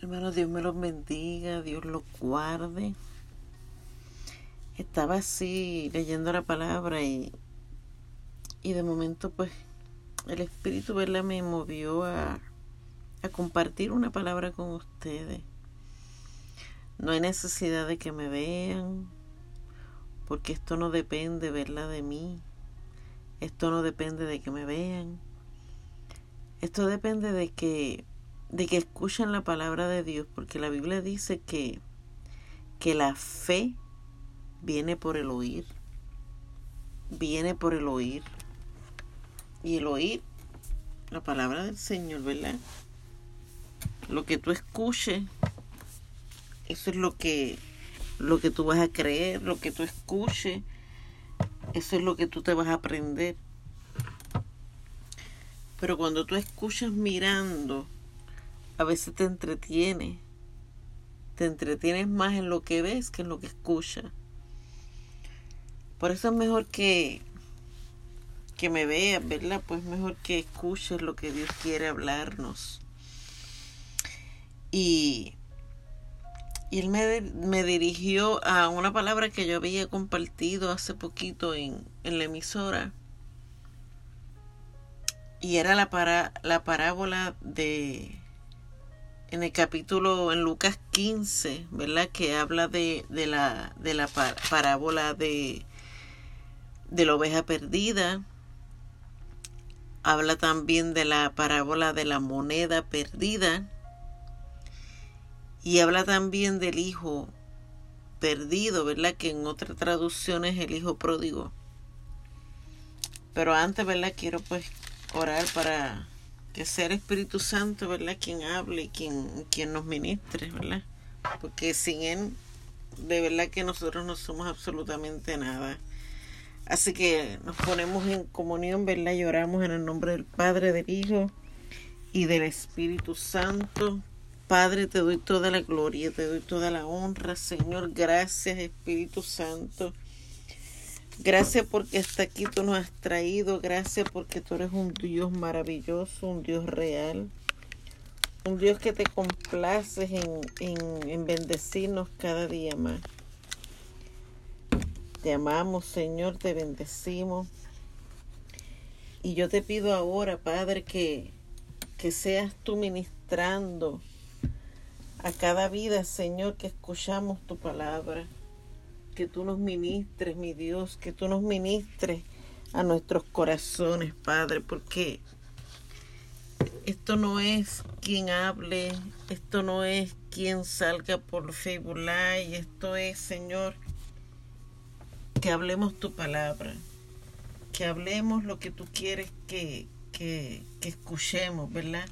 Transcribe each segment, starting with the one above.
Hermano, Dios me los bendiga, Dios los guarde. Estaba así leyendo la palabra y, y de momento pues el Espíritu ¿verdad? me movió a, a compartir una palabra con ustedes. No hay necesidad de que me vean, porque esto no depende, ¿verdad?, de mí. Esto no depende de que me vean. Esto depende de que de que escuchen la palabra de Dios, porque la Biblia dice que, que la fe viene por el oír, viene por el oír, y el oír la palabra del Señor, ¿verdad? Lo que tú escuches, eso es lo que, lo que tú vas a creer, lo que tú escuches, eso es lo que tú te vas a aprender. Pero cuando tú escuchas mirando, a veces te entretiene. Te entretienes más en lo que ves que en lo que escuchas. Por eso es mejor que, que me veas, ¿verdad? Pues mejor que escuches lo que Dios quiere hablarnos. Y, y él me, me, dirigió a una palabra que yo había compartido hace poquito en, en la emisora. Y era la, para, la parábola de, en el capítulo en Lucas 15, ¿verdad? Que habla de, de la, de la parábola de, de la oveja perdida. Habla también de la parábola de la moneda perdida. Y habla también del hijo perdido, ¿verdad? Que en otra traducción es el hijo pródigo. Pero antes, ¿verdad? Quiero pues orar para el Espíritu Santo, ¿verdad? Quien hable y quien, quien nos ministre, ¿verdad? Porque sin Él, de verdad que nosotros no somos absolutamente nada. Así que nos ponemos en comunión, ¿verdad? Y oramos en el nombre del Padre, del Hijo y del Espíritu Santo. Padre, te doy toda la gloria, te doy toda la honra, Señor. Gracias, Espíritu Santo. Gracias porque hasta aquí tú nos has traído. Gracias porque tú eres un Dios maravilloso, un Dios real. Un Dios que te complaces en, en, en bendecirnos cada día más. Te amamos, Señor, te bendecimos. Y yo te pido ahora, Padre, que, que seas tú ministrando a cada vida, Señor, que escuchamos tu palabra que tú nos ministres, mi Dios, que tú nos ministres a nuestros corazones, Padre, porque esto no es quien hable, esto no es quien salga por Facebook Live, esto es, Señor, que hablemos tu palabra, que hablemos lo que tú quieres que, que, que escuchemos, ¿verdad?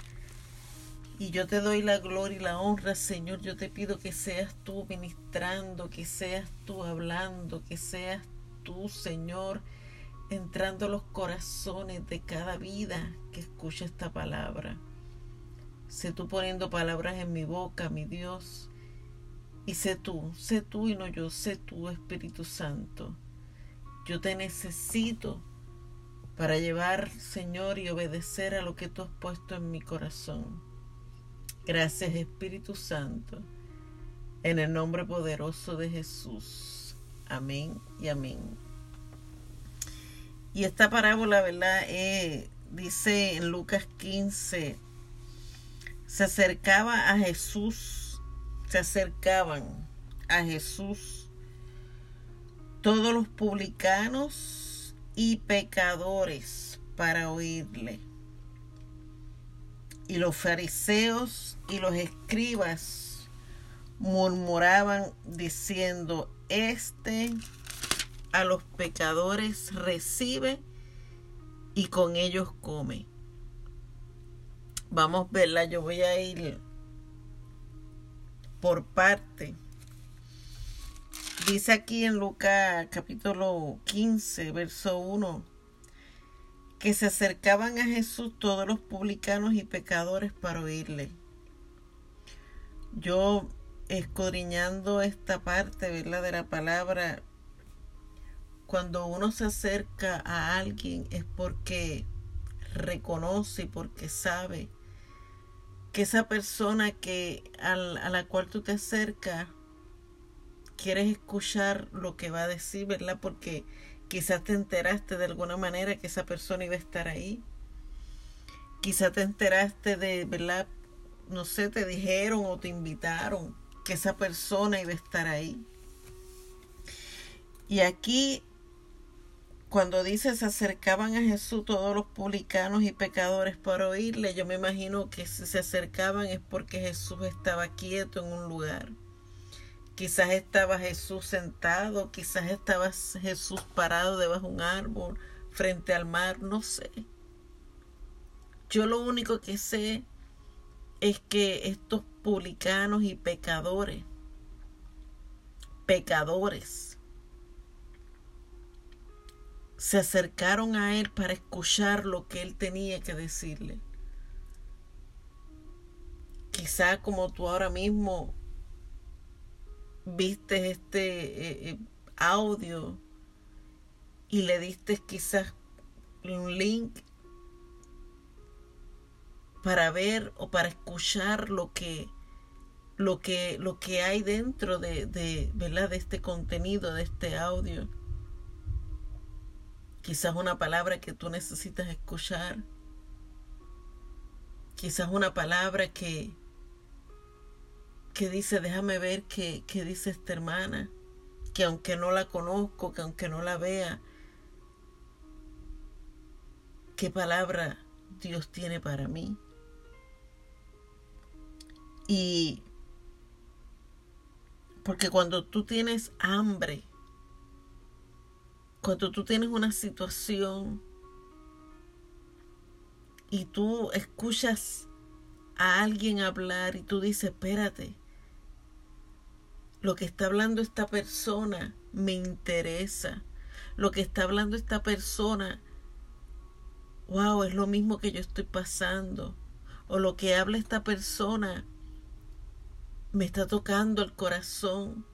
Y yo te doy la gloria y la honra, Señor. Yo te pido que seas tú ministrando, que seas tú hablando, que seas tú, Señor, entrando a los corazones de cada vida que escucha esta palabra. Sé tú poniendo palabras en mi boca, mi Dios. Y sé tú, sé tú y no yo, sé tú, Espíritu Santo. Yo te necesito para llevar, Señor, y obedecer a lo que tú has puesto en mi corazón. Gracias Espíritu Santo, en el nombre poderoso de Jesús. Amén y amén. Y esta parábola, ¿verdad? Eh, dice en Lucas 15, se acercaba a Jesús, se acercaban a Jesús todos los publicanos y pecadores para oírle. Y los fariseos y los escribas murmuraban diciendo, este a los pecadores recibe y con ellos come. Vamos a verla, yo voy a ir por parte. Dice aquí en Lucas capítulo 15, verso 1 que se acercaban a Jesús todos los publicanos y pecadores para oírle. Yo escudriñando esta parte, ¿verdad? De la palabra, cuando uno se acerca a alguien es porque reconoce y porque sabe que esa persona que a la cual tú te acercas quieres escuchar lo que va a decir, ¿verdad? Porque quizás te enteraste de alguna manera que esa persona iba a estar ahí. Quizás te enteraste de, ¿verdad? No sé, te dijeron o te invitaron que esa persona iba a estar ahí. Y aquí, cuando dice se acercaban a Jesús todos los publicanos y pecadores para oírle, yo me imagino que si se acercaban es porque Jesús estaba quieto en un lugar Quizás estaba Jesús sentado, quizás estaba Jesús parado debajo de un árbol, frente al mar, no sé. Yo lo único que sé es que estos publicanos y pecadores, pecadores, se acercaron a él para escuchar lo que él tenía que decirle. Quizá como tú ahora mismo viste este eh, eh, audio y le diste quizás un link para ver o para escuchar lo que lo que lo que hay dentro de, de, ¿verdad? de este contenido de este audio quizás una palabra que tú necesitas escuchar quizás una palabra que que dice, déjame ver qué, qué dice esta hermana, que aunque no la conozco, que aunque no la vea, qué palabra Dios tiene para mí. Y porque cuando tú tienes hambre, cuando tú tienes una situación y tú escuchas a alguien hablar y tú dices, espérate, lo que está hablando esta persona me interesa. Lo que está hablando esta persona, wow, es lo mismo que yo estoy pasando. O lo que habla esta persona me está tocando el corazón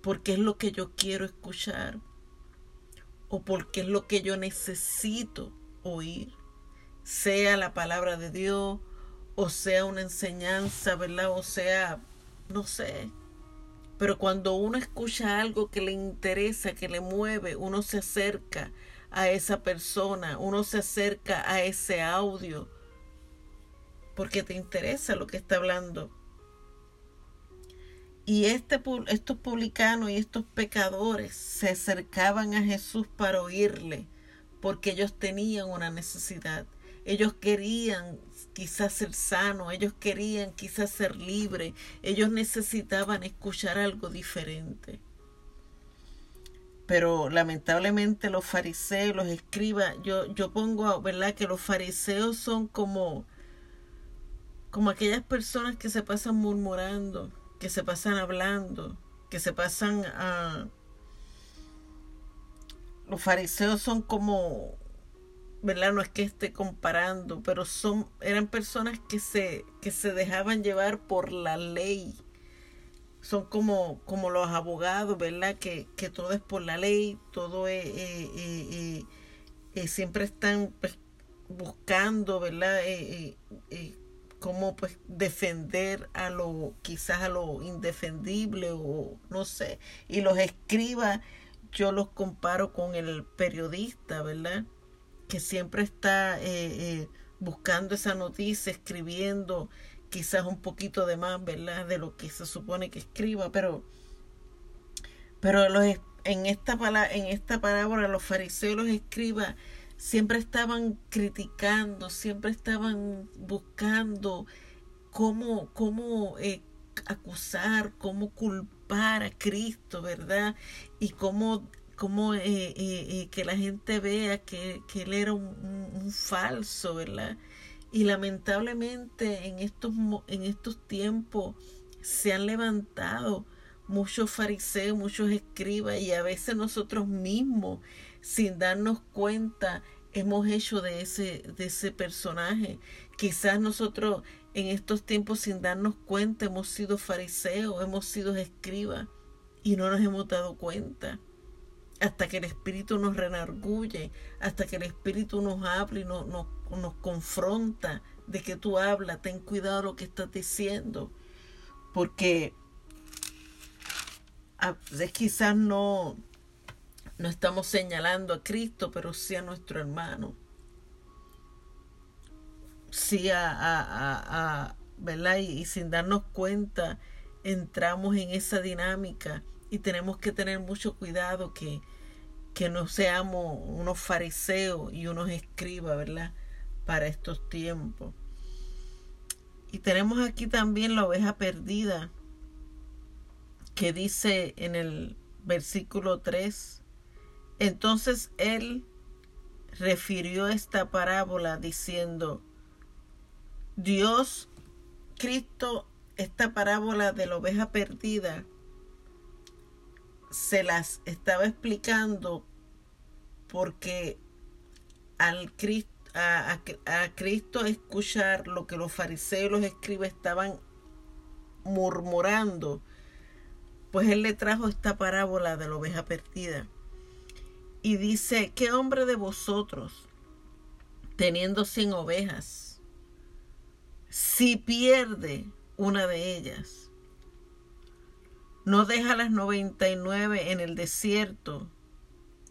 porque es lo que yo quiero escuchar o porque es lo que yo necesito oír, sea la palabra de Dios o sea una enseñanza, ¿verdad? O sea, no sé, pero cuando uno escucha algo que le interesa, que le mueve, uno se acerca a esa persona, uno se acerca a ese audio, porque te interesa lo que está hablando. Y este, estos publicanos y estos pecadores se acercaban a Jesús para oírle, porque ellos tenían una necesidad. Ellos querían quizás ser sanos, ellos querían quizás ser libres, ellos necesitaban escuchar algo diferente. Pero lamentablemente los fariseos, los escribas, yo, yo pongo, ¿verdad? Que los fariseos son como, como aquellas personas que se pasan murmurando, que se pasan hablando, que se pasan a... Los fariseos son como ¿verdad? No es que esté comparando, pero son, eran personas que se, que se dejaban llevar por la ley. Son como, como los abogados, ¿verdad? Que, que todo es por la ley, todo es, eh, eh, eh, siempre están pues, buscando, ¿verdad? cómo pues defender a lo, quizás a lo indefendible o no sé. Y los escriba yo los comparo con el periodista, ¿verdad? Que siempre está eh, eh, buscando esa noticia, escribiendo quizás un poquito de más, ¿verdad? De lo que se supone que escriba, pero, pero los, en, esta en esta parábola los fariseos, los escribas, siempre estaban criticando, siempre estaban buscando cómo, cómo eh, acusar, cómo culpar a Cristo, ¿verdad? Y cómo como eh, eh, eh, que la gente vea que, él era un, falso, ¿verdad? Y lamentablemente en estos, en estos tiempos se han levantado muchos fariseos, muchos escribas y a veces nosotros mismos, sin darnos cuenta, hemos hecho de ese, de ese personaje. Quizás nosotros en estos tiempos, sin darnos cuenta, hemos sido fariseos, hemos sido escribas y no nos hemos dado cuenta hasta que el Espíritu nos renarguye, hasta que el Espíritu nos habla y nos, nos, confronta de que tú hablas, ten cuidado lo que estás diciendo, porque a quizás no, no estamos señalando a Cristo, pero sí a nuestro hermano. Sí a, a, a, ¿verdad? y sin darnos cuenta entramos en esa dinámica y tenemos que tener mucho cuidado que, que no seamos unos fariseos y unos escribas, ¿verdad? Para estos tiempos. Y tenemos aquí también la oveja perdida, que dice en el versículo 3, entonces él refirió esta parábola diciendo, Dios, Cristo, esta parábola de la oveja perdida, se las estaba explicando porque al Cristo, a, Cristo escuchar lo que los fariseos y los escribas estaban murmurando, pues él le trajo esta parábola de la oveja perdida. Y dice, ¿qué hombre de vosotros, teniendo cien ovejas, si pierde una de ellas, no deja las 99 en el desierto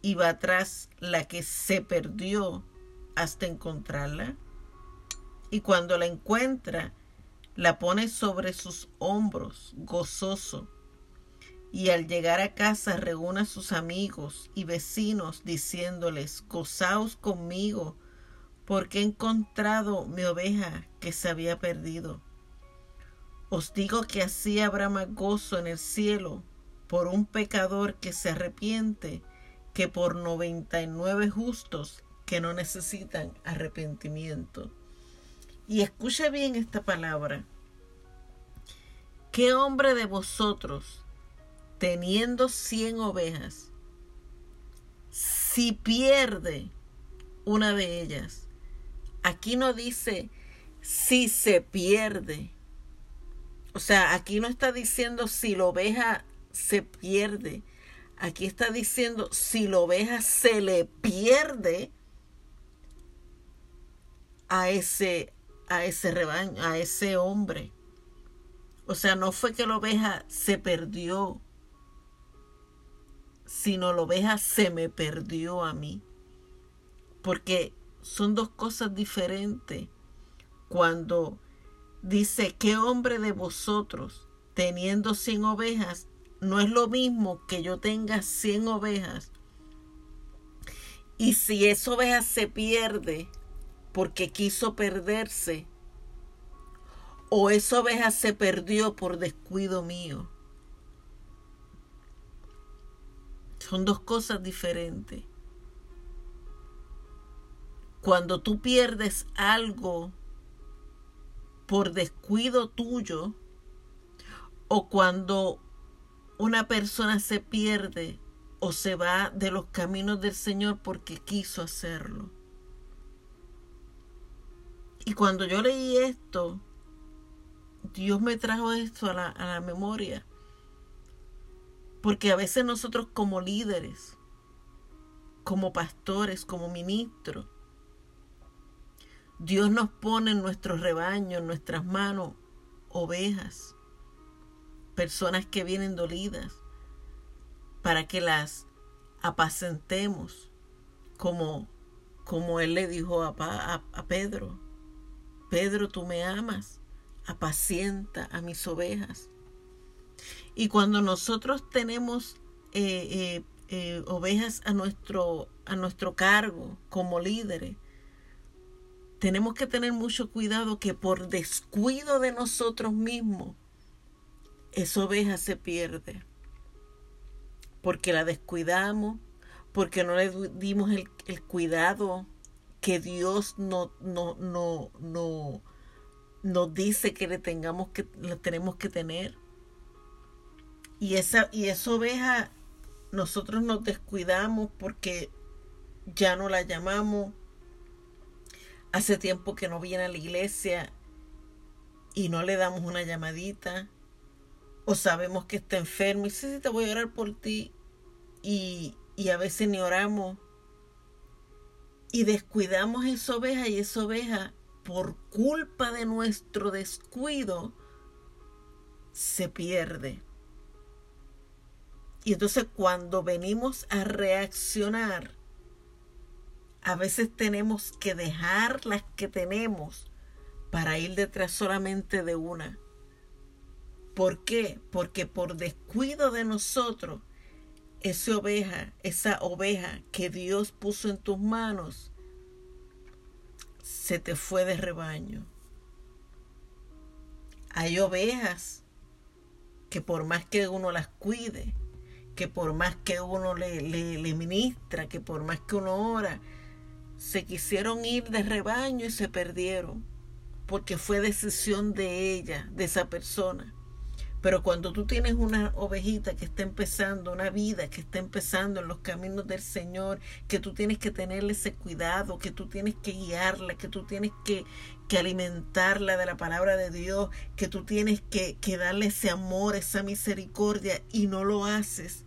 y va atrás la que se perdió hasta encontrarla. Y cuando la encuentra, la pone sobre sus hombros, gozoso. Y al llegar a casa reúne a sus amigos y vecinos diciéndoles, gozaos conmigo, porque he encontrado mi oveja que se había perdido. Os digo que así habrá más gozo en el cielo por un pecador que se arrepiente que por noventa y nueve justos que no necesitan arrepentimiento. Y escuche bien esta palabra. ¿Qué hombre de vosotros, teniendo cien ovejas, si pierde una de ellas? Aquí no dice si se pierde, o sea, aquí no está diciendo si la oveja se pierde. Aquí está diciendo si la oveja se le pierde a ese a ese rebaño, a ese hombre. O sea, no fue que la oveja se perdió, sino la oveja se me perdió a mí. Porque son dos cosas diferentes. Cuando dice, ¿qué hombre de vosotros, teniendo cien ovejas, no es lo mismo que yo tenga cien ovejas? Y si esa oveja se pierde porque quiso perderse, o esa oveja se perdió por descuido mío. Son dos cosas diferentes. Cuando tú pierdes algo por descuido tuyo o cuando una persona se pierde o se va de los caminos del Señor porque quiso hacerlo. Y cuando yo leí esto, Dios me trajo esto a la, a la memoria. Porque a veces nosotros como líderes, como pastores, como ministros, Dios nos pone en nuestros rebaños, en nuestras manos, ovejas, personas que vienen dolidas, para que las apacentemos, como, como Él le dijo a, a, a Pedro, Pedro, tú me amas, apacienta a mis ovejas. Y cuando nosotros tenemos eh, eh, eh, ovejas a nuestro, a nuestro cargo como líderes, tenemos que tener mucho cuidado que por descuido de nosotros mismos, esa oveja se pierde. Porque la descuidamos, porque no le dimos el, cuidado que Dios no, no, no, no, nos dice que le tengamos que, le tenemos que tener. Y esa, y esa oveja nosotros nos descuidamos porque ya no la llamamos, Hace tiempo que no viene a la iglesia y no le damos una llamadita. O sabemos que está enfermo y sí, sí, te voy a orar por ti. Y, y a veces ni oramos. Y descuidamos esa oveja y esa oveja por culpa de nuestro descuido se pierde. Y entonces cuando venimos a reaccionar, a veces tenemos que dejar las que tenemos para ir detrás solamente de una. ¿Por qué? Porque por descuido de nosotros, esa oveja, esa oveja que Dios puso en tus manos, se te fue de rebaño. Hay ovejas que por más que uno las cuide, que por más que uno le, le, ministra, que por más que uno ora, se quisieron ir de rebaño y se perdieron, porque fue decisión de ella, de esa persona. Pero cuando tú tienes una ovejita que está empezando, una vida que está empezando en los caminos del Señor, que tú tienes que tenerle ese cuidado, que tú tienes que guiarla, que tú tienes que, que alimentarla de la palabra de Dios, que tú tienes que, que darle ese amor, esa misericordia y no lo haces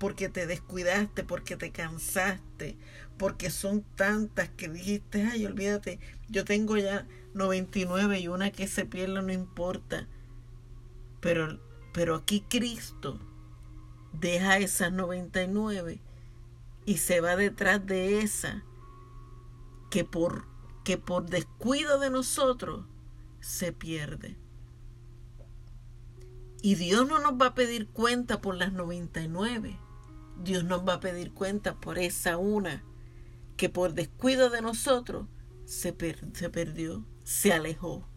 porque te descuidaste, porque te cansaste, porque son tantas que dijiste, ay, olvídate, yo tengo ya 99 y una que se pierde no importa pero, pero aquí Cristo deja esas 99 y se va detrás de esa que por, que por descuido de nosotros se pierde. Y Dios no nos va a pedir cuenta por las 99. Dios nos va a pedir cuenta por esa una que por descuido de nosotros se, se perdió, se alejó.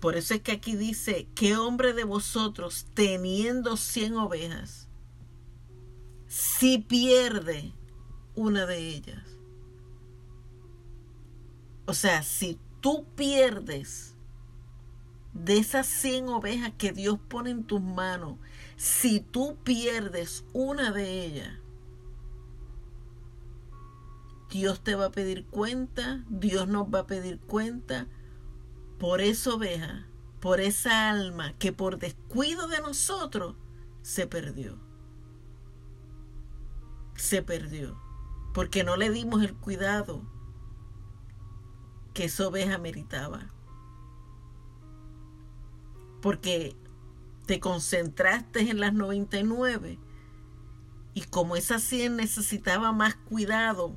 Por eso es que aquí dice, ¿qué hombre de vosotros teniendo cien ovejas, si pierde una de ellas? O sea, si tú pierdes de esas cien ovejas que Dios pone en tus manos, si tú pierdes una de ellas, Dios te va a pedir cuenta, Dios nos va a pedir cuenta por esa oveja, por esa alma que por descuido de nosotros se perdió. Se perdió. Porque no le dimos el cuidado que esa oveja meritaba. Porque te concentraste en las 99 y como esa 100 necesitaba más cuidado,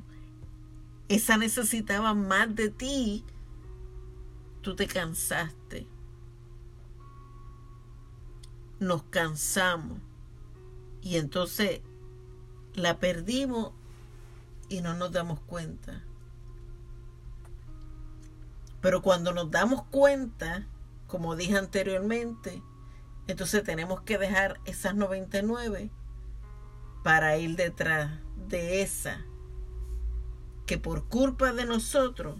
esa necesitaba más de ti, tú te cansaste. Nos cansamos. Y entonces la perdimos y no nos damos cuenta. Pero cuando nos damos cuenta, como dije anteriormente, entonces tenemos que dejar esas 99 para ir detrás de esa que por culpa de nosotros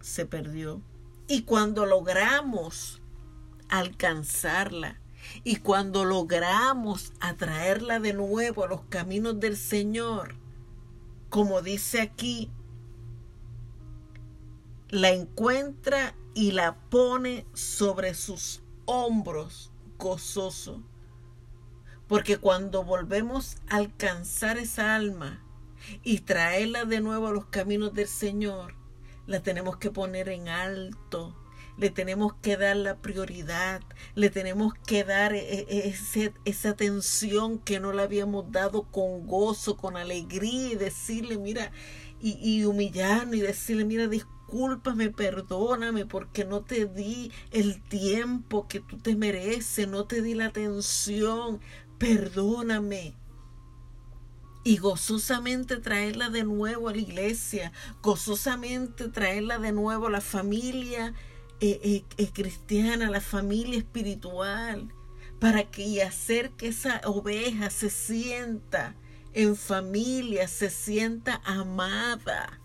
se perdió. Y cuando logramos alcanzarla y cuando logramos atraerla de nuevo a los caminos del Señor, como dice aquí, la encuentra y la pone sobre sus hombros gozoso. Porque cuando volvemos a alcanzar esa alma y traerla de nuevo a los caminos del Señor, la tenemos que poner en alto, le tenemos que dar la prioridad, le tenemos que dar e, e, ese, esa atención que no le habíamos dado con gozo, con alegría y decirle, mira, y, y humillarnos y decirle, mira, discúlpame, perdóname porque no te di el tiempo que tú te mereces, no te di la atención, perdóname y gozosamente traerla de nuevo a la iglesia, gozosamente traerla de nuevo a la familia eh, eh, eh, cristiana, la familia espiritual, para que y hacer que esa oveja se sienta en familia, se sienta amada,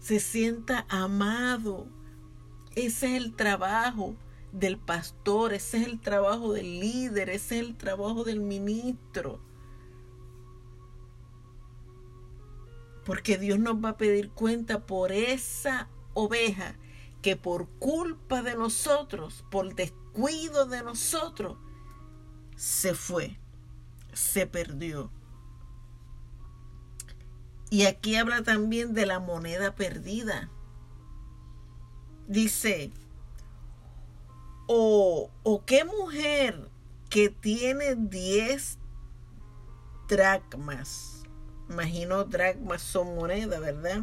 se sienta amado. Ese es el trabajo del pastor, ese es el trabajo del líder, ese es el trabajo del ministro Porque Dios nos va a pedir cuenta por esa oveja que por culpa de nosotros, por descuido de nosotros, se fue, se perdió. Y aquí habla también de la moneda perdida. dice, o, o qué mujer que tiene 10 dracmas, imagino dracmas son moneda, ¿verdad?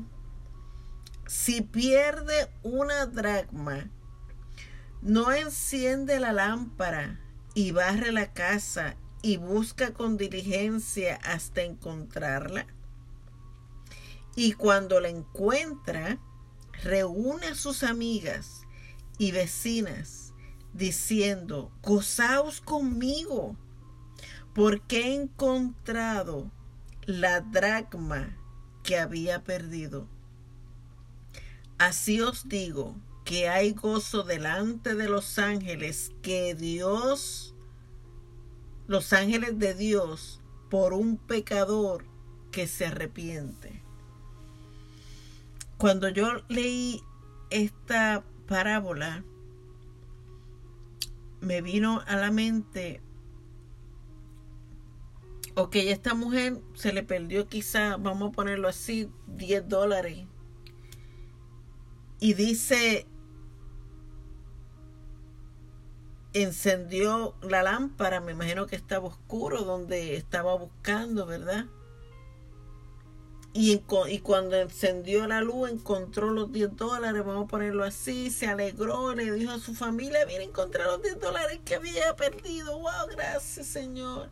Si pierde una dracma, no enciende la lámpara y barre la casa y busca con diligencia hasta encontrarla. Y cuando la encuentra, reúne a sus amigas y vecinas, diciendo, gozaos conmigo, porque he encontrado la dracma que había perdido. Así os digo que hay gozo delante de los ángeles que Dios, los ángeles de Dios, por un pecador que se arrepiente. Cuando yo leí esta parábola, me vino a la mente, ok, esta mujer se le perdió quizá, vamos a ponerlo así, 10 dólares. Y dice, encendió la lámpara, me imagino que estaba oscuro donde estaba buscando, ¿verdad? Y, cuando encendió la luz encontró los 10 dólares, vamos a ponerlo así, se alegró, le dijo a su familia, mira, encontré los 10 dólares que había perdido, wow, gracias Señor.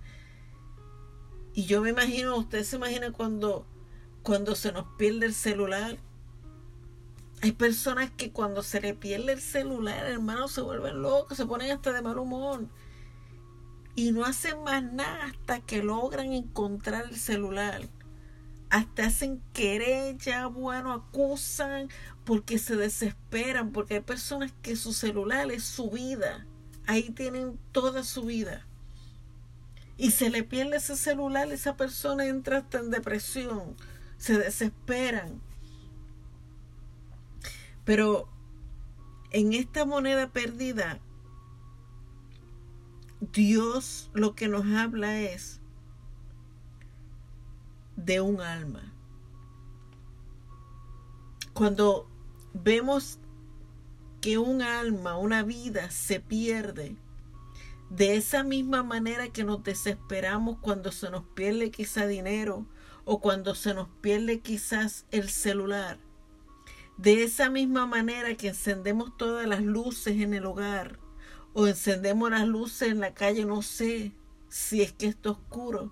Y yo me imagino, usted se imagina cuando, cuando se nos pierde el celular. Hay personas que cuando se le pierde el celular, hermano, se vuelven locos, se ponen hasta de mal humor. Y no hacen más nada hasta que logran encontrar el celular hasta hacen querella, bueno, acusan porque se desesperan, porque hay personas que su celular es su vida, ahí tienen toda su vida. Y se le pierde ese celular, esa persona entra hasta en depresión, se desesperan. Pero en esta moneda perdida, Dios lo que nos habla es de un alma. Cuando vemos que un alma, una vida se pierde, de esa misma manera que nos desesperamos cuando se nos pierde quizá dinero o cuando se nos pierde quizás el celular. De esa misma manera que encendemos todas las luces en el hogar o encendemos las luces en la calle, no sé si es que está oscuro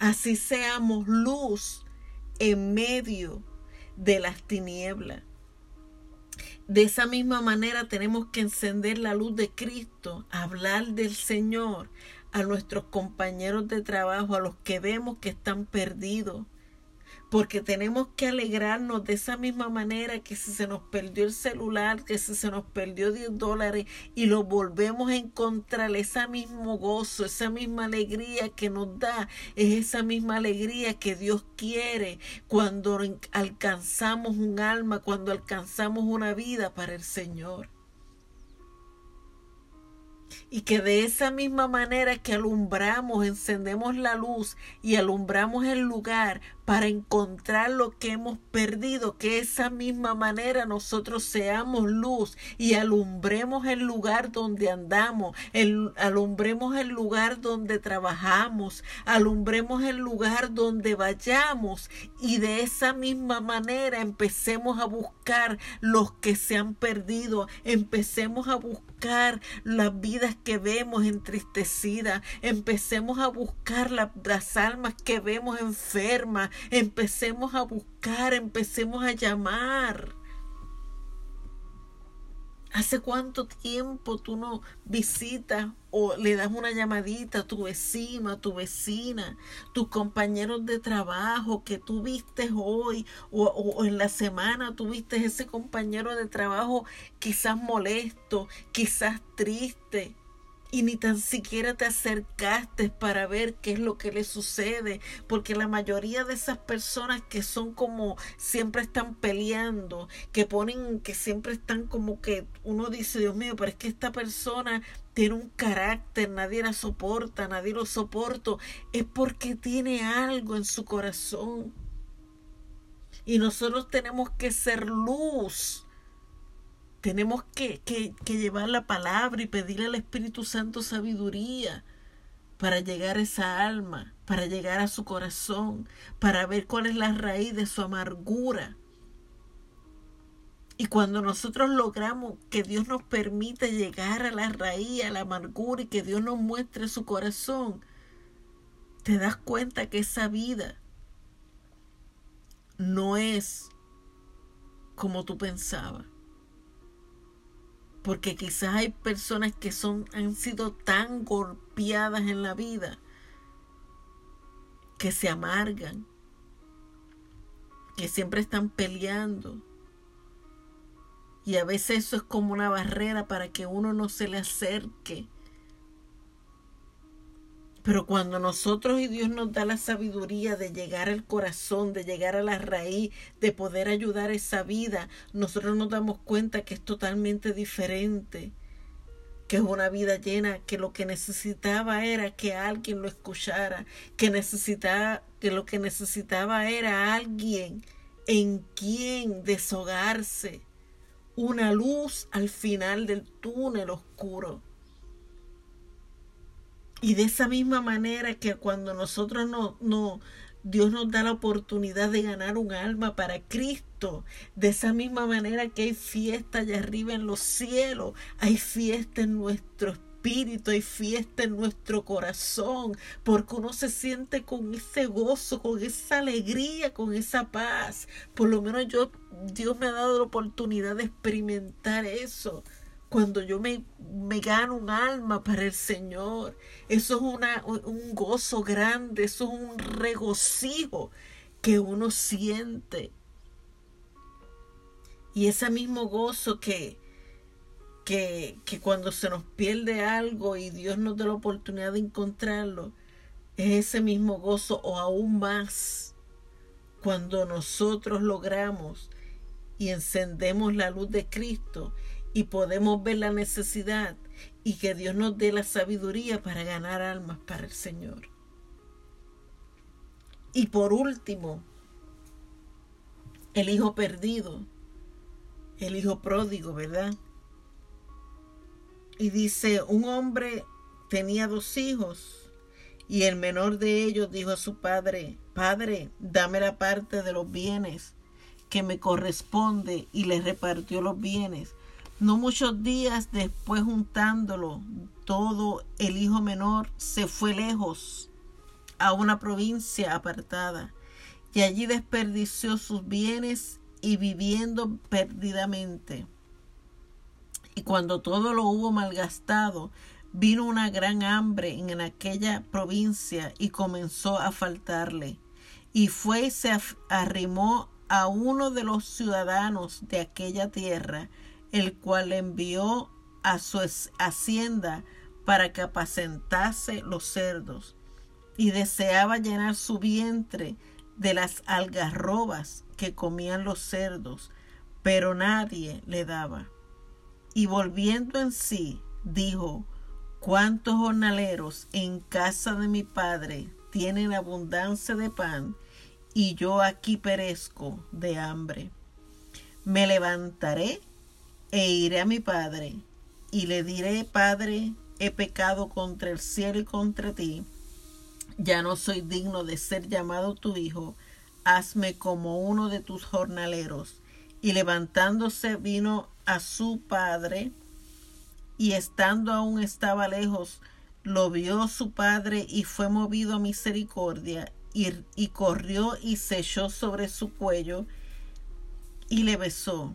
así seamos luz en medio de las tinieblas. De esa misma manera tenemos que encender la luz de Cristo, hablar del Señor a nuestros compañeros de trabajo, a los que vemos que están perdidos, porque tenemos que alegrarnos de esa misma manera que si se nos perdió el celular, que si se nos perdió 10 dólares y lo volvemos a encontrar, ese mismo gozo, esa misma alegría que nos da, es esa misma alegría que Dios quiere cuando alcanzamos un alma, cuando alcanzamos una vida para el Señor y que de esa misma manera que alumbramos, encendemos la luz y alumbramos el lugar para encontrar lo que hemos perdido, que esa misma manera nosotros seamos luz y alumbremos el lugar donde andamos, el, alumbremos el lugar donde trabajamos, alumbremos el lugar donde vayamos y de esa misma manera empecemos a buscar los que se han perdido, empecemos a buscar las vidas que vemos entristecidas, empecemos a buscar las almas que vemos enfermas, empecemos a buscar, empecemos a llamar. ¿Hace cuánto tiempo tú no visitas o le das una llamadita a tu vecino, a tu vecina, tus compañeros de trabajo que tú viste hoy o, o, en la semana tú viste ese compañero de trabajo quizás molesto, quizás triste? Y ni tan siquiera te acercaste para ver qué es lo que le sucede, porque la mayoría de esas personas que son como siempre están peleando, que ponen que siempre están como que uno dice, Dios mío, pero es que esta persona tiene un carácter, nadie la soporta, nadie lo soporta, es porque tiene algo en su corazón. Y nosotros tenemos que ser luz Tenemos que, que, que llevar la palabra y pedirle al Espíritu Santo sabiduría para llegar a esa alma, para llegar a su corazón, para ver cuál es la raíz de su amargura. Y cuando nosotros logramos que Dios nos permite llegar a la raíz, a la amargura y que Dios nos muestre su corazón, te das cuenta que esa vida no es como tú pensabas. Porque quizás hay personas que son, han sido tan golpeadas en la vida que se amargan, que siempre están peleando. Y a veces eso es como una barrera para que uno no se le acerque pero cuando nosotros y Dios nos da la sabiduría de llegar al corazón, de llegar a la raíz, de poder ayudar esa vida, nosotros nos damos cuenta que es totalmente diferente, que es una vida llena, que lo que necesitaba era que alguien lo escuchara, que necesitaba, que lo que necesitaba era alguien en quien deshogarse, una luz al final del túnel oscuro. Y de esa misma manera que cuando nosotros no, no, Dios nos da la oportunidad de ganar un alma para Cristo. De esa misma manera que hay fiesta allá arriba en los cielos, hay fiesta en nuestro espíritu, hay fiesta en nuestro corazón, porque uno se siente con ese gozo, con esa alegría, con esa paz. Por lo menos yo, Dios me ha dado la oportunidad de experimentar eso cuando yo me, me, gano un alma para el Señor. Eso es una, un gozo grande, eso es un regocijo que uno siente. Y ese mismo gozo que, que, que cuando se nos pierde algo y Dios nos da la oportunidad de encontrarlo, es ese mismo gozo o aún más cuando nosotros logramos y encendemos la luz de Cristo y podemos ver la necesidad y que Dios nos dé la sabiduría para ganar almas para el Señor. Y por último, el hijo perdido, el hijo pródigo, ¿verdad? Y dice, un hombre tenía dos hijos y el menor de ellos dijo a su padre, Padre, dame la parte de los bienes que me corresponde y le repartió los bienes. No muchos días después juntándolo todo, el hijo menor se fue lejos a una provincia apartada y allí desperdició sus bienes y viviendo perdidamente. Y cuando todo lo hubo malgastado, vino una gran hambre en aquella provincia y comenzó a faltarle. Y fue y se arrimó a uno de los ciudadanos de aquella tierra, el cual envió a su hacienda para que apacentase los cerdos, y deseaba llenar su vientre de las algarrobas que comían los cerdos, pero nadie le daba. Y volviendo en sí, dijo, ¿cuántos jornaleros en casa de mi padre tienen abundancia de pan, y yo aquí perezco de hambre? Me levantaré e iré a mi padre y le diré, Padre, he pecado contra el cielo y contra ti, ya no soy digno de ser llamado tu hijo, hazme como uno de tus jornaleros. Y levantándose vino a su padre, y estando aún estaba lejos, lo vio su padre y fue movido a misericordia, y, y corrió y se echó sobre su cuello y le besó.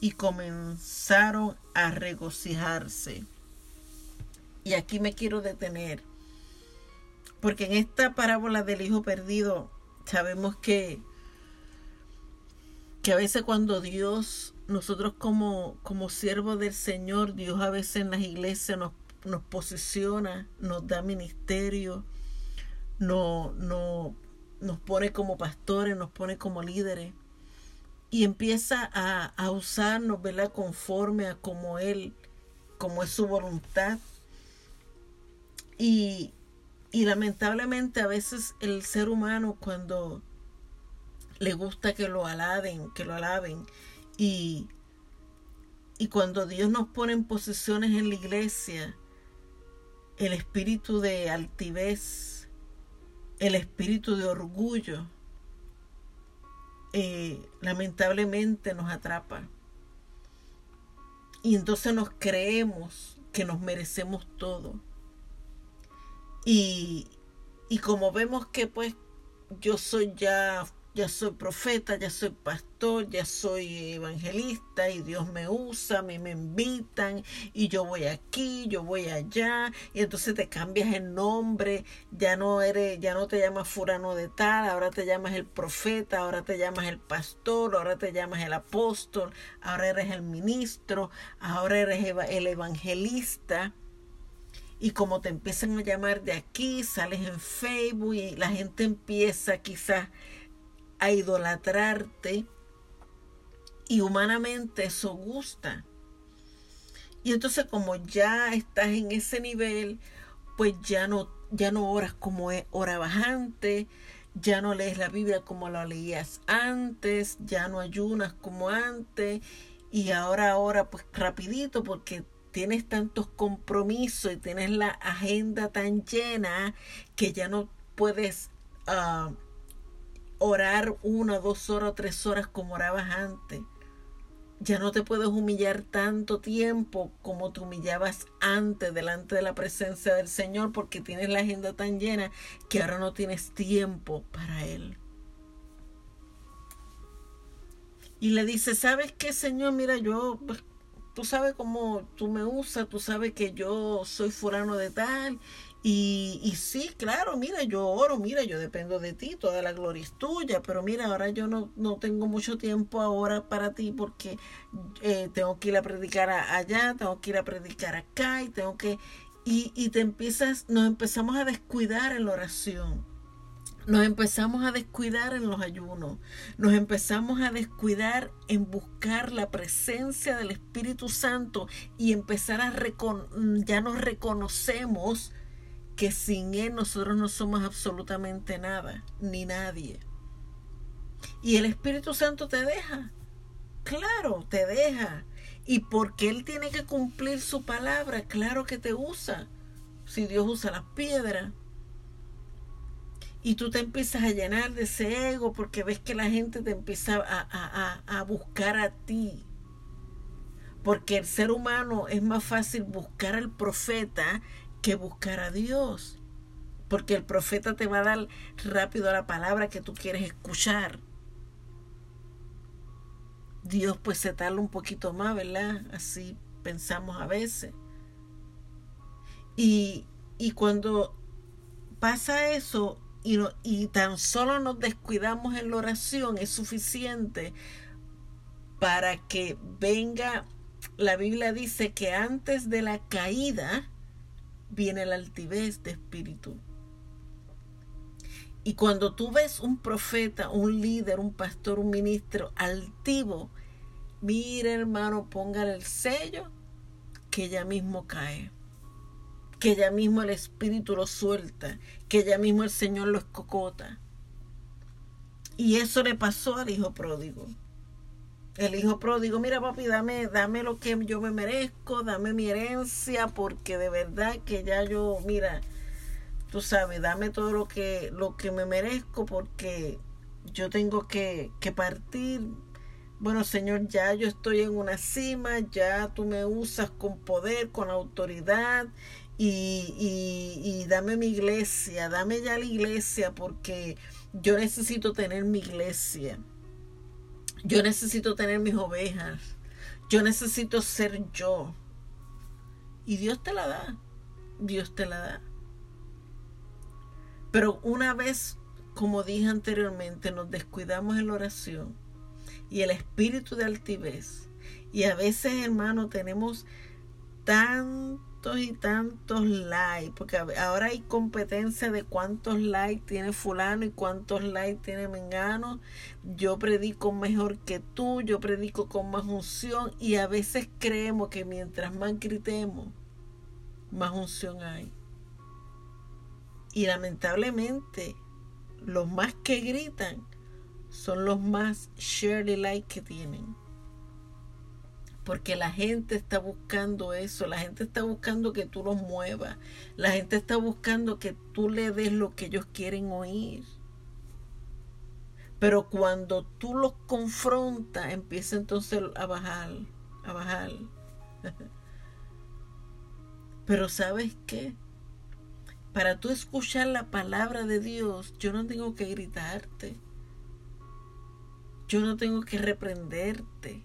y comenzaron a regocijarse. Y aquí me quiero detener, porque en esta parábola del hijo perdido sabemos que, que a veces cuando Dios nosotros como, como siervos del Señor, Dios a veces en las iglesias nos, nos posiciona, nos da ministerio, no, no, nos pone como pastores, nos pone como líderes y empieza a, a usarnos, ¿verdad? Conforme a como Él, como es su voluntad. Y, y lamentablemente a veces el ser humano cuando le gusta que lo alaben, que lo alaben, y, y cuando Dios nos pone en posiciones en la iglesia, el espíritu de altivez, el espíritu de orgullo, eh, lamentablemente nos atrapa. Y entonces nos creemos que nos merecemos todo. Y, y como vemos que pues yo soy ya ya soy profeta, ya soy pastor, ya soy evangelista y Dios me usa, mí me invitan y yo voy aquí, yo voy allá y entonces te cambias el nombre, ya no eres, ya no te llamas furano de tal, ahora te llamas el profeta, ahora te llamas el pastor, ahora te llamas el apóstol, ahora eres el ministro, ahora eres el evangelista. Y como te empiezan a llamar de aquí, sales en Facebook y la gente empieza quizás a idolatrarte y humanamente eso gusta. Y entonces como ya estás en ese nivel, pues ya no, ya no oras como orabas antes, ya no lees la Biblia como la leías antes, ya no ayunas como antes y ahora ahora pues rapidito porque tienes tantos compromisos y tienes la agenda tan llena que ya no puedes uh, orar una, dos horas, tres horas como orabas antes. Ya no te puedes humillar tanto tiempo como te humillabas antes delante de la presencia del Señor porque tienes la agenda tan llena que ahora no tienes tiempo para Él. Y le dice, ¿sabes qué, Señor? Mira, yo, pues, tú sabes cómo tú me usas, tú sabes que yo soy fulano de tal y, y, sí, claro, mira, yo oro, mira, yo dependo de ti, toda la gloria es tuya, pero mira, ahora yo no, no tengo mucho tiempo ahora para ti porque eh, tengo que ir a predicar allá, tengo que ir a predicar acá y tengo que... Y, y te empiezas, nos empezamos a descuidar en la oración. Nos empezamos a descuidar en los ayunos, nos empezamos a descuidar en buscar la presencia del Espíritu Santo y empezar a ya nos reconocemos que sin Él nosotros no somos absolutamente nada, ni nadie. Y el Espíritu Santo te deja, claro, te deja. Y porque Él tiene que cumplir su palabra, claro que te usa. Si Dios usa las piedras. Y tú te empiezas a llenar de ese ego porque ves que la gente te empieza a, a, a buscar a ti. Porque el ser humano es más fácil buscar al profeta que buscar a Dios. Porque el profeta te va a dar rápido la palabra que tú quieres escuchar. Dios pues se tarda un poquito más, ¿verdad? Así pensamos a veces. Y, y cuando pasa eso y, y tan solo nos descuidamos en la oración, es suficiente para que venga, la Biblia dice que antes de la caída, viene la altivez de espíritu. Y cuando tú ves un profeta, un líder, un pastor, un ministro altivo, mira hermano, póngale el sello que ya mismo cae. Que ya mismo el espíritu lo suelta. Que ya mismo el Señor lo escocota. Y eso le pasó al hijo pródigo. El hijo pródigo, mira papi, dame, dame lo que yo me merezco, dame mi herencia, porque de verdad que ya yo, mira, tú sabes, dame todo lo que, lo que me merezco, porque yo tengo que, que partir. Bueno, Señor, ya yo estoy en una cima, ya tú me usas con poder, con autoridad, y, y, y dame mi iglesia, dame ya la iglesia, porque yo necesito tener mi iglesia. Yo necesito tener mis ovejas. Yo necesito ser yo. Y Dios te la da. Dios te la da. Pero una vez, como dije anteriormente, nos descuidamos en la oración y el espíritu de altivez, Y a veces, hermano, tenemos y tantos likes, porque ahora hay competencia de cuántos likes tiene fulano y cuántos likes tiene Mengano. Yo predico mejor que tú, yo predico con más unción y a veces creemos que mientras más gritemos, más unción hay. Y lamentablemente, los más que gritan son los más share y like que tienen. Porque la gente está buscando eso, la gente está buscando que tú los muevas, la gente está buscando que tú le des lo que ellos quieren oír. Pero cuando tú los confrontas, empieza entonces a bajar, a bajar. Pero sabes qué? Para tú escuchar la palabra de Dios, yo no tengo que gritarte. Yo no tengo que reprenderte.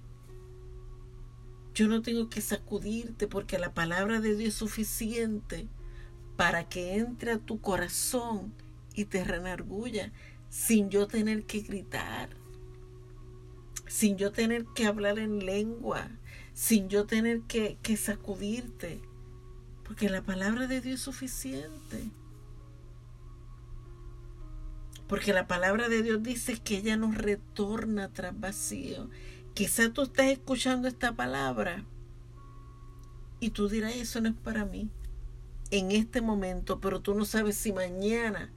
Yo no tengo que sacudirte porque la palabra de Dios es suficiente para que entre a tu corazón y te renargulla sin yo tener que gritar, sin yo tener que hablar en lengua, sin yo tener que, que sacudirte, porque la palabra de Dios es suficiente. Porque la palabra de Dios dice que ella nos retorna tras vacío. Quizá tú estés escuchando esta palabra y tú dirás, eso no es para mí en este momento, pero tú no sabes si mañana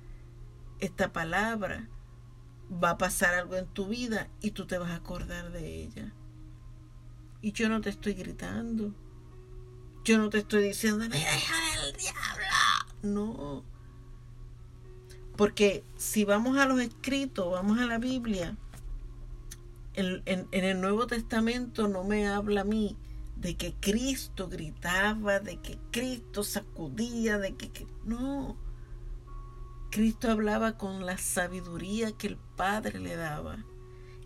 esta palabra va a pasar algo en tu vida y tú te vas a acordar de ella. Y yo no te estoy gritando. Yo no te estoy diciendo, mira, hija del diablo. No. Porque si vamos a los escritos, vamos a la Biblia, en, el Nuevo Testamento no me habla a mí de que Cristo gritaba, de que Cristo sacudía, de que, que, no. Cristo hablaba con la sabiduría que el Padre le daba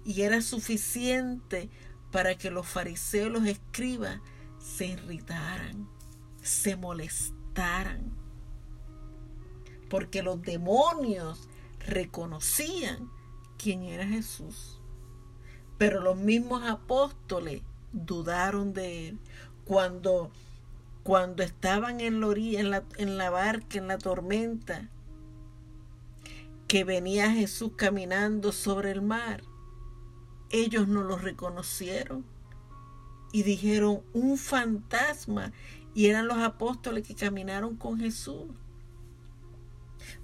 y era suficiente para que los fariseos, los escribas, se irritaran, se molestaran porque los demonios reconocían quién era Jesús. Pero los mismos apóstoles dudaron de él cuando cuando estaban en la en la, en la barca, en la tormenta, que venía Jesús caminando sobre el mar. Ellos no lo reconocieron y dijeron un fantasma y eran los apóstoles que caminaron con Jesús.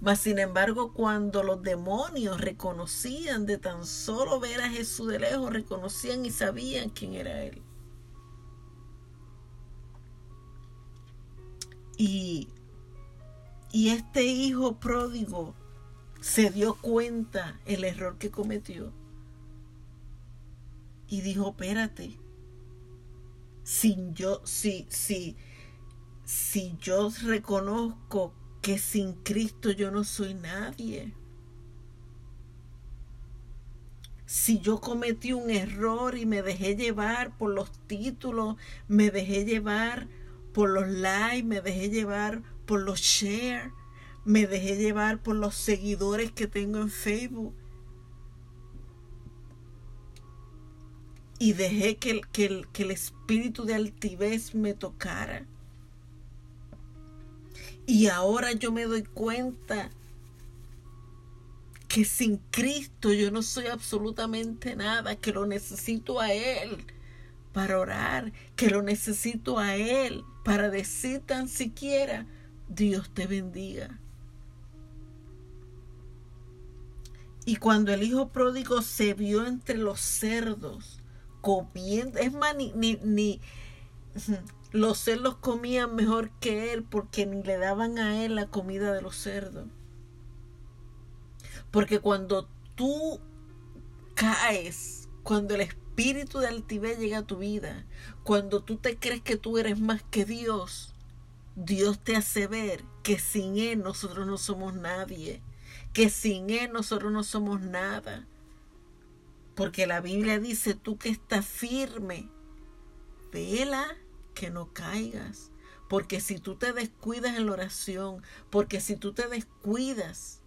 Mas sin embargo, cuando los demonios reconocían de tan solo ver a Jesús de lejos, reconocían y sabían quién era Él. Y, y este hijo pródigo se dio cuenta el error que cometió. Y dijo, espérate, sin yo, si, si, si yo reconozco que sin Cristo yo no soy nadie. Si yo cometí un error y me dejé llevar por los títulos, me dejé llevar por los likes, me dejé llevar por los shares, me dejé llevar por los seguidores que tengo en Facebook. Y dejé que, que, que el espíritu de altivez me tocara y ahora yo me doy cuenta que sin Cristo yo no soy absolutamente nada, que lo necesito a Él para orar, que lo necesito a Él para decir tan siquiera, Dios te bendiga. Y cuando el hijo pródigo se vio entre los cerdos, comiendo, es más, ni, ni, los cerdos comían mejor que él porque ni le daban a él la comida de los cerdos. Porque cuando tú caes, cuando el espíritu de altivez llega a tu vida, cuando tú te crees que tú eres más que Dios, Dios te hace ver que sin Él nosotros no somos nadie, que sin Él nosotros no somos nada. Porque la Biblia dice, tú que estás firme, vela que no caigas. Porque si tú te descuidas en la oración, porque si tú te descuidas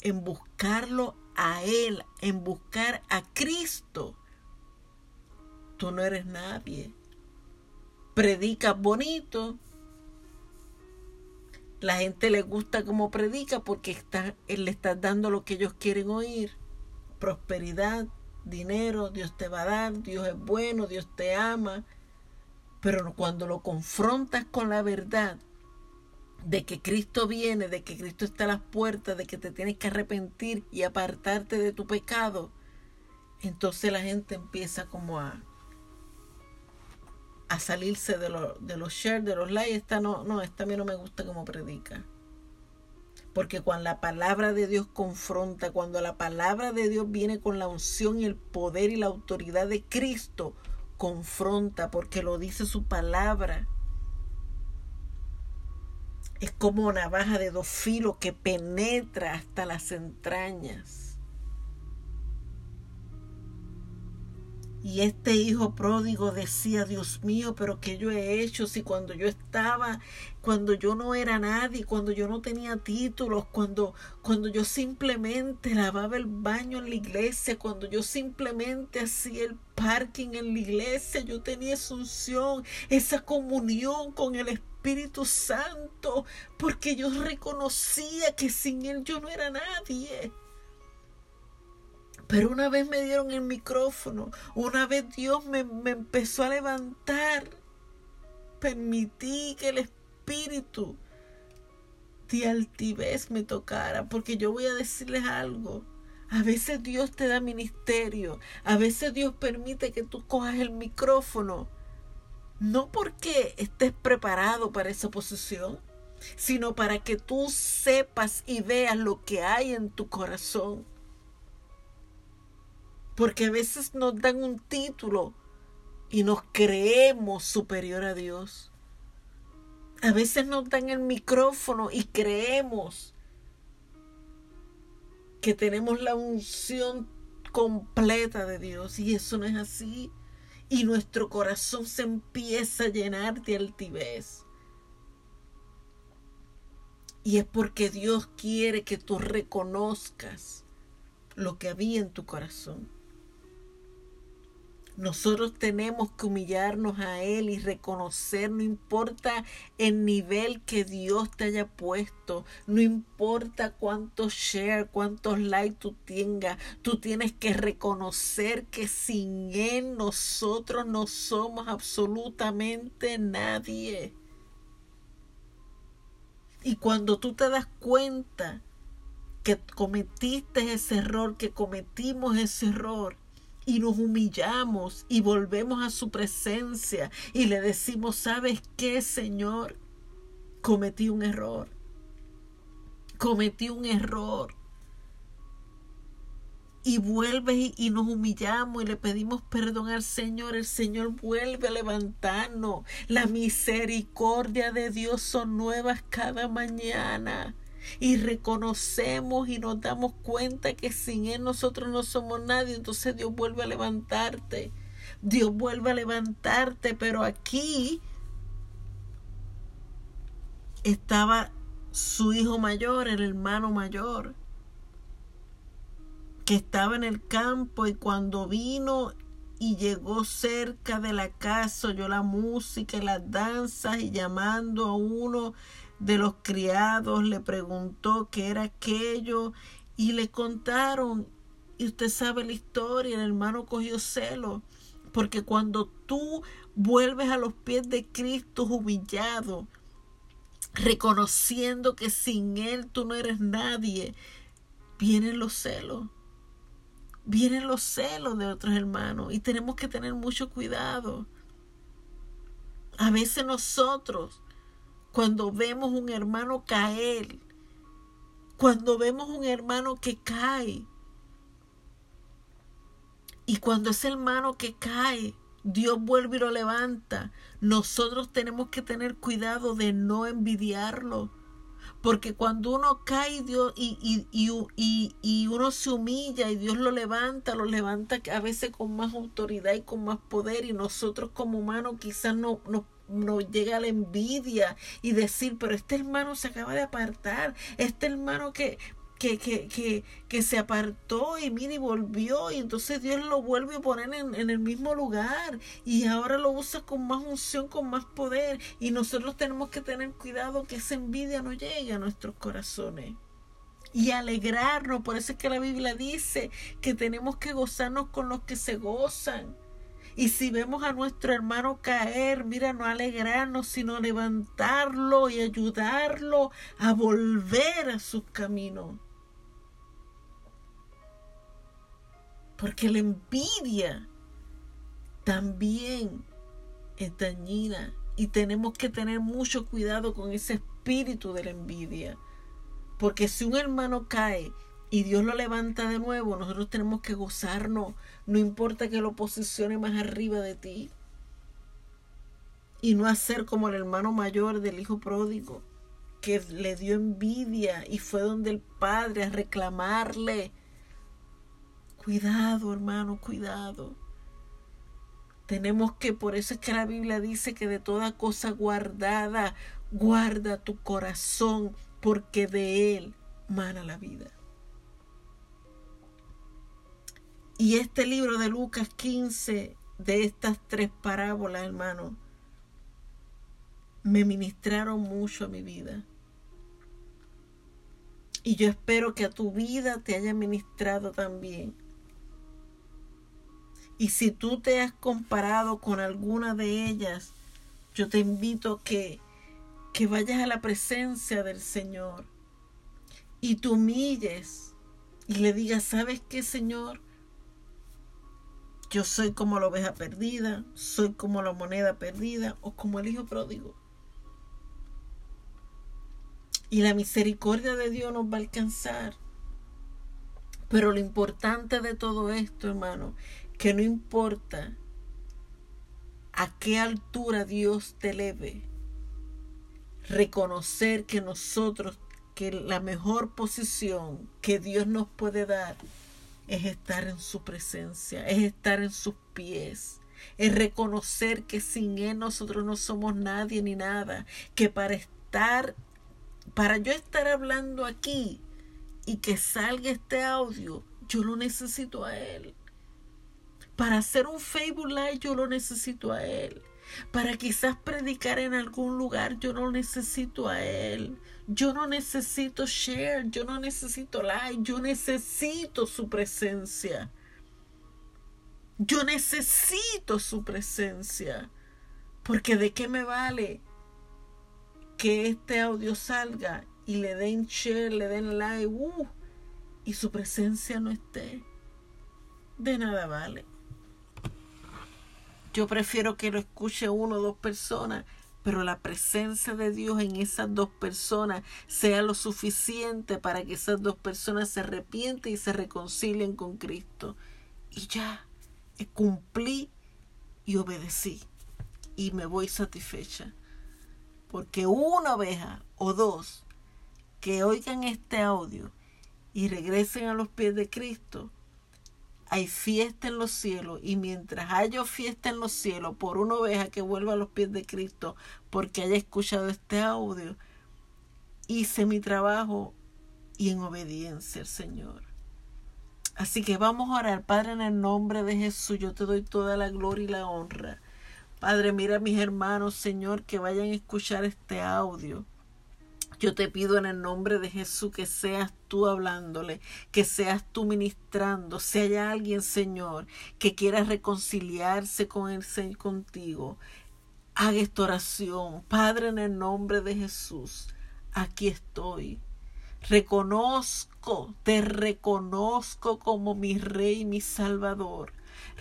en buscarlo a Él, en buscar a Cristo, tú no eres nadie. predica bonito, la gente le gusta como predica porque está, él le está dando lo que ellos quieren oír. Prosperidad, dinero, Dios te va a dar, Dios es bueno, Dios te ama. Pero cuando lo confrontas con la verdad de que Cristo viene, de que Cristo está a las puertas, de que te tienes que arrepentir y apartarte de tu pecado, entonces la gente empieza como a, a salirse de, de los shares, de los likes. Esta no, no, esta a mí no me gusta como predica. Porque cuando la palabra de Dios confronta, cuando la palabra de Dios viene con la unción y el poder y la autoridad de Cristo, confronta porque lo dice su palabra. Es como navaja de dos filos que penetra hasta las entrañas Y este hijo pródigo decía, Dios mío, pero ¿qué yo he hecho si cuando yo estaba, cuando yo no era nadie, cuando yo no tenía títulos, cuando, cuando yo simplemente lavaba el baño en la iglesia, cuando yo simplemente hacía el parking en la iglesia, yo tenía esa unción, esa comunión con el Espíritu Santo, porque yo reconocía que sin Él yo no era nadie. Pero una vez me dieron el micrófono, una vez Dios me, empezó a levantar, permití que el Espíritu de altivez me tocara, porque yo voy a decirles algo. A veces Dios te da ministerio, a veces Dios permite que tú cojas el micrófono, no porque estés preparado para esa posición, sino para que tú sepas y veas lo que hay en tu corazón. Porque a veces nos dan un título y nos creemos superior a Dios. A veces nos dan el micrófono y creemos que tenemos la unción completa de Dios y eso no es así. Y nuestro corazón se empieza a llenar de altivez. Y es porque Dios quiere que tú reconozcas lo que había en tu corazón. Nosotros tenemos que humillarnos a Él y reconocer, no importa el nivel que Dios te haya puesto, no importa cuántos share, cuántos likes tú tengas, tú tienes que reconocer que sin Él nosotros no somos absolutamente nadie. Y cuando tú te das cuenta que cometiste ese error, que cometimos ese error, y nos humillamos y volvemos a su presencia y le decimos, ¿sabes qué, Señor? Cometí un error. Cometí un error. Y vuelve y nos humillamos y le pedimos perdón al Señor. El Señor vuelve a levantarnos. La misericordia de Dios son nuevas cada mañana y reconocemos y nos damos cuenta que sin Él nosotros no somos nadie, entonces Dios vuelve a levantarte. Dios vuelve a levantarte, pero aquí estaba su hijo mayor, el hermano mayor, que estaba en el campo y cuando vino y llegó cerca de la casa, oyó la música y las danzas y llamando a uno de los criados, le preguntó qué era aquello y le contaron. Y usted sabe la historia, el hermano cogió celo, porque cuando tú vuelves a los pies de Cristo humillado, reconociendo que sin Él tú no eres nadie, vienen los celos. Vienen los celos de otros hermanos y tenemos que tener mucho cuidado. A veces nosotros cuando vemos un hermano caer, cuando vemos un hermano que cae, y cuando ese hermano que cae, Dios vuelve y lo levanta, nosotros tenemos que tener cuidado de no envidiarlo. Porque cuando uno cae Dios, y, y, y, y, uno se humilla y Dios lo levanta, lo levanta a veces con más autoridad y con más poder y nosotros como humanos quizás no, nos nos llega la envidia y decir, pero este hermano se acaba de apartar, este hermano que, que, que, que, que se apartó y mira y volvió y entonces Dios lo vuelve a poner en, en el mismo lugar y ahora lo usa con más unción, con más poder y nosotros tenemos que tener cuidado que esa envidia no llegue a nuestros corazones y alegrarnos. Por eso es que la Biblia dice que tenemos que gozarnos con los que se gozan. Y si vemos a nuestro hermano caer, mira, no alegrarnos, sino levantarlo y ayudarlo a volver a sus caminos. Porque la envidia también es dañina y tenemos que tener mucho cuidado con ese espíritu de la envidia. Porque si un hermano cae y Dios lo levanta de nuevo, nosotros tenemos que gozarnos. No importa que lo posicione más arriba de ti. Y no hacer como el hermano mayor del hijo pródigo, que le dio envidia y fue donde el padre a reclamarle. Cuidado, hermano, cuidado. Tenemos que, por eso es que la Biblia dice que de toda cosa guardada, guarda tu corazón, porque de él mana la vida. Y este libro de Lucas 15, de estas tres parábolas, hermano, me ministraron mucho a mi vida. Y yo espero que a tu vida te haya ministrado también. Y si tú te has comparado con alguna de ellas, yo te invito que, que vayas a la presencia del Señor y te humilles y le digas, ¿sabes qué, Señor? Yo soy como la oveja perdida, soy como la moneda perdida o como el hijo pródigo. Y la misericordia de Dios nos va a alcanzar. Pero lo importante de todo esto, hermano, que no importa a qué altura Dios te eleve, reconocer que nosotros, que la mejor posición que Dios nos puede dar es estar en su presencia, es estar en sus pies, es reconocer que sin Él nosotros no somos nadie ni nada, que para estar, para yo estar hablando aquí y que salga este audio, yo lo necesito a Él. Para hacer un Facebook Live yo lo necesito a Él. Para quizás predicar en algún lugar yo no necesito a Él. Yo no necesito share, yo no necesito like, yo necesito su presencia. Yo necesito su presencia. Porque de qué me vale que este audio salga y le den share, le den like, uh, y su presencia no esté. De nada vale. Yo prefiero que lo escuche uno o dos personas, pero la presencia de Dios en esas dos personas sea lo suficiente para que esas dos personas se arrepienten y se reconcilien con Cristo. Y ya, eh, cumplí y obedecí. Y me voy satisfecha. Porque una oveja o dos que oigan este audio y regresen a los pies de Cristo, hay fiesta en los cielos y mientras haya fiesta en los cielos por una oveja que vuelva a los pies de Cristo porque haya escuchado este audio, hice mi trabajo y en obediencia al Señor. Así que vamos a orar, Padre, en el nombre de Jesús, yo te doy toda la gloria y la honra. Padre, mira a mis hermanos, Señor, que vayan a escuchar este audio. Yo te pido en el nombre de Jesús que seas tú hablándole, que seas tú ministrando. Si hay alguien, Señor, que quiera reconciliarse con el Señor contigo, haga esta oración. Padre, en el nombre de Jesús, aquí estoy. Reconozco, te reconozco como mi rey y mi salvador.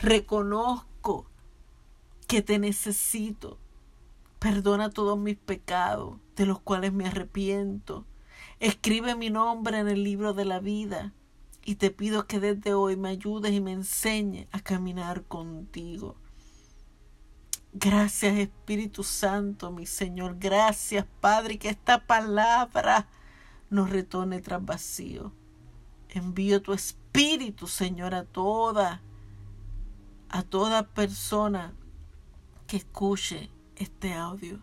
Reconozco que te necesito. Perdona todos mis pecados, de los cuales me arrepiento. Escribe mi nombre en el libro de la vida y te pido que desde hoy me ayudes y me enseñes a caminar contigo. Gracias Espíritu Santo, mi Señor. Gracias Padre, que esta palabra nos retorne tras vacío. Envío tu Espíritu, Señor, a toda, a toda persona que escuche este audio.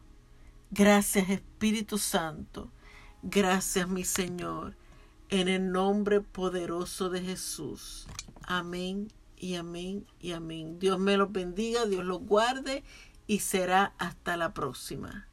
Gracias Espíritu Santo. Gracias mi Señor. en el nombre poderoso de Jesús. Amén y amén y amén. Dios me los bendiga, Dios los guarde y será hasta la próxima.